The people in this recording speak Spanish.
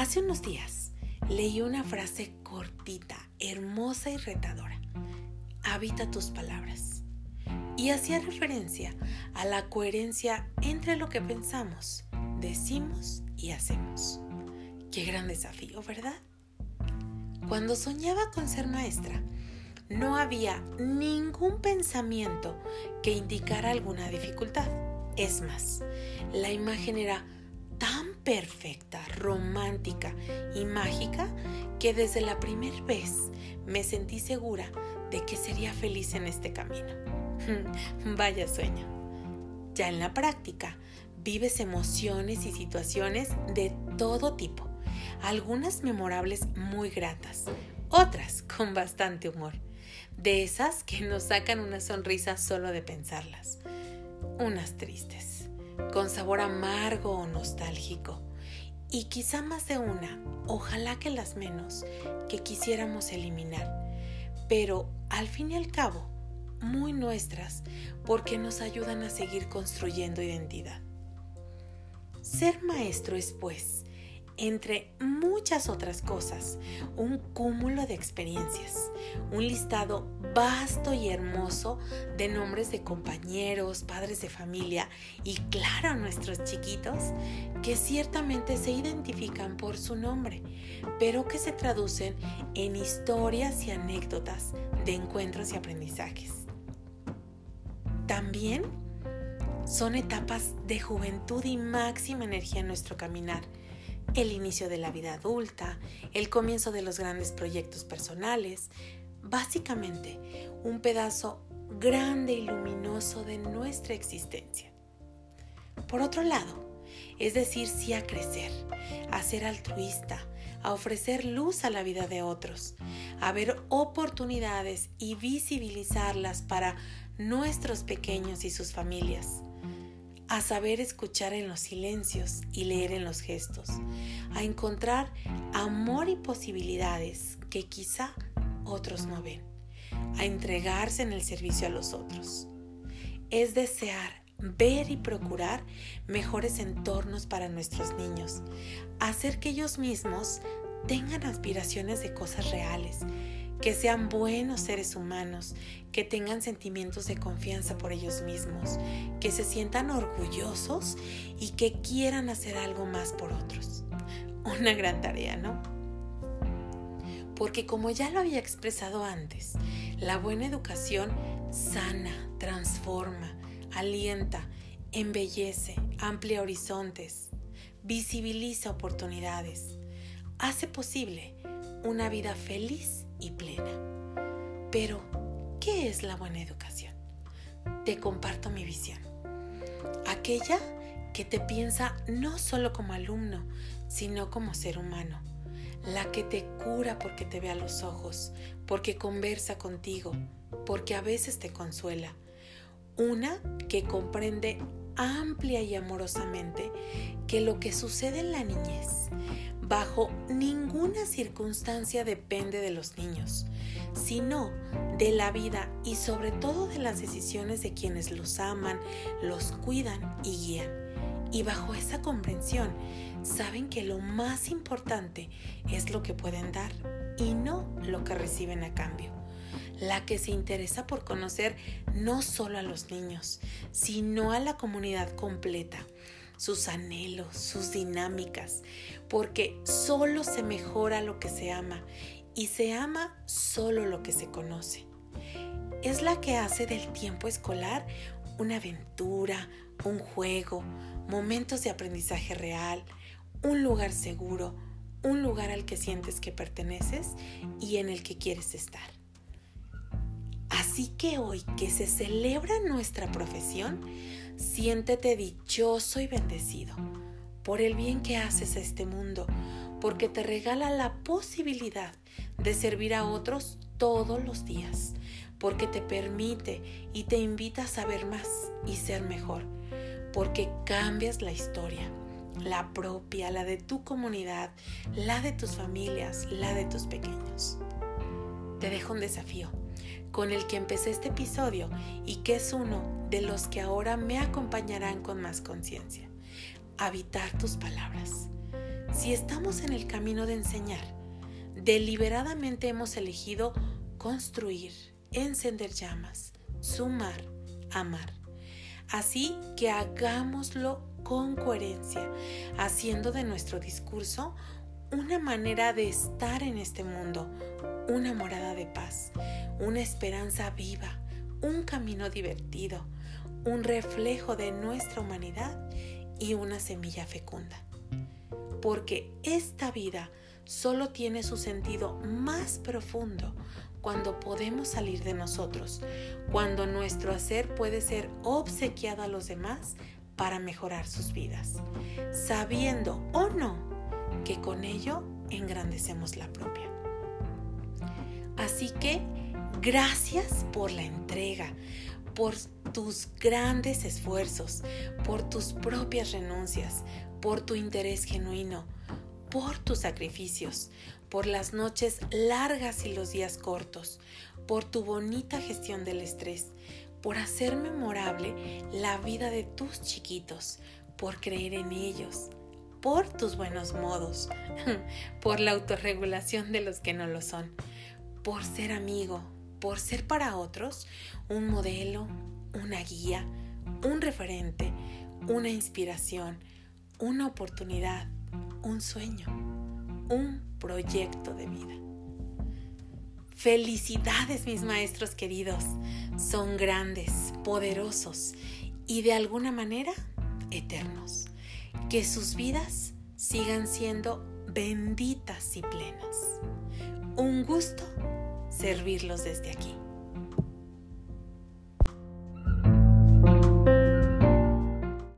Hace unos días leí una frase cortita, hermosa y retadora. Habita tus palabras. Y hacía referencia a la coherencia entre lo que pensamos, decimos y hacemos. Qué gran desafío, ¿verdad? Cuando soñaba con ser maestra, no había ningún pensamiento que indicara alguna dificultad. Es más, la imagen era tan perfecta, romántica y mágica que desde la primera vez me sentí segura de que sería feliz en este camino. Vaya sueño. Ya en la práctica, vives emociones y situaciones de todo tipo, algunas memorables muy gratas, otras con bastante humor de esas que nos sacan una sonrisa solo de pensarlas, unas tristes, con sabor amargo o nostálgico, y quizá más de una, ojalá que las menos, que quisiéramos eliminar, pero al fin y al cabo, muy nuestras, porque nos ayudan a seguir construyendo identidad. Ser maestro es, pues, entre muchas otras cosas, un cúmulo de experiencias, un listado vasto y hermoso de nombres de compañeros, padres de familia y claro nuestros chiquitos que ciertamente se identifican por su nombre, pero que se traducen en historias y anécdotas de encuentros y aprendizajes. También son etapas de juventud y máxima energía en nuestro caminar el inicio de la vida adulta, el comienzo de los grandes proyectos personales, básicamente un pedazo grande y luminoso de nuestra existencia. Por otro lado, es decir, sí a crecer, a ser altruista, a ofrecer luz a la vida de otros, a ver oportunidades y visibilizarlas para nuestros pequeños y sus familias a saber escuchar en los silencios y leer en los gestos, a encontrar amor y posibilidades que quizá otros no ven, a entregarse en el servicio a los otros. Es desear, ver y procurar mejores entornos para nuestros niños, hacer que ellos mismos tengan aspiraciones de cosas reales, que sean buenos seres humanos, que tengan sentimientos de confianza por ellos mismos, que se sientan orgullosos y que quieran hacer algo más por otros. Una gran tarea, ¿no? Porque como ya lo había expresado antes, la buena educación sana, transforma, alienta, embellece, amplia horizontes, visibiliza oportunidades, hace posible una vida feliz y plena. Pero, ¿qué es la buena educación? Te comparto mi visión. Aquella que te piensa no solo como alumno, sino como ser humano. La que te cura porque te ve a los ojos, porque conversa contigo, porque a veces te consuela. Una que comprende amplia y amorosamente que lo que sucede en la niñez bajo ninguna circunstancia depende de los niños, sino de la vida y sobre todo de las decisiones de quienes los aman, los cuidan y guían. Y bajo esa comprensión, saben que lo más importante es lo que pueden dar y no lo que reciben a cambio. La que se interesa por conocer no solo a los niños, sino a la comunidad completa sus anhelos, sus dinámicas, porque solo se mejora lo que se ama y se ama solo lo que se conoce. Es la que hace del tiempo escolar una aventura, un juego, momentos de aprendizaje real, un lugar seguro, un lugar al que sientes que perteneces y en el que quieres estar. Así que hoy que se celebra nuestra profesión, Siéntete dichoso y bendecido por el bien que haces a este mundo, porque te regala la posibilidad de servir a otros todos los días, porque te permite y te invita a saber más y ser mejor, porque cambias la historia, la propia, la de tu comunidad, la de tus familias, la de tus pequeños. Te dejo un desafío con el que empecé este episodio y que es uno de los que ahora me acompañarán con más conciencia. Habitar tus palabras. Si estamos en el camino de enseñar, deliberadamente hemos elegido construir, encender llamas, sumar, amar. Así que hagámoslo con coherencia, haciendo de nuestro discurso una manera de estar en este mundo, una morada de paz, una esperanza viva, un camino divertido, un reflejo de nuestra humanidad y una semilla fecunda. Porque esta vida solo tiene su sentido más profundo cuando podemos salir de nosotros, cuando nuestro hacer puede ser obsequiado a los demás para mejorar sus vidas, sabiendo o no que con ello engrandecemos la propia. Así que gracias por la entrega, por tus grandes esfuerzos, por tus propias renuncias, por tu interés genuino, por tus sacrificios, por las noches largas y los días cortos, por tu bonita gestión del estrés, por hacer memorable la vida de tus chiquitos, por creer en ellos, por tus buenos modos, por la autorregulación de los que no lo son, por ser amigo, por ser para otros un modelo, una guía, un referente, una inspiración, una oportunidad, un sueño, un proyecto de vida. Felicidades mis maestros queridos, son grandes, poderosos y de alguna manera eternos que sus vidas sigan siendo benditas y plenas. Un gusto servirlos desde aquí.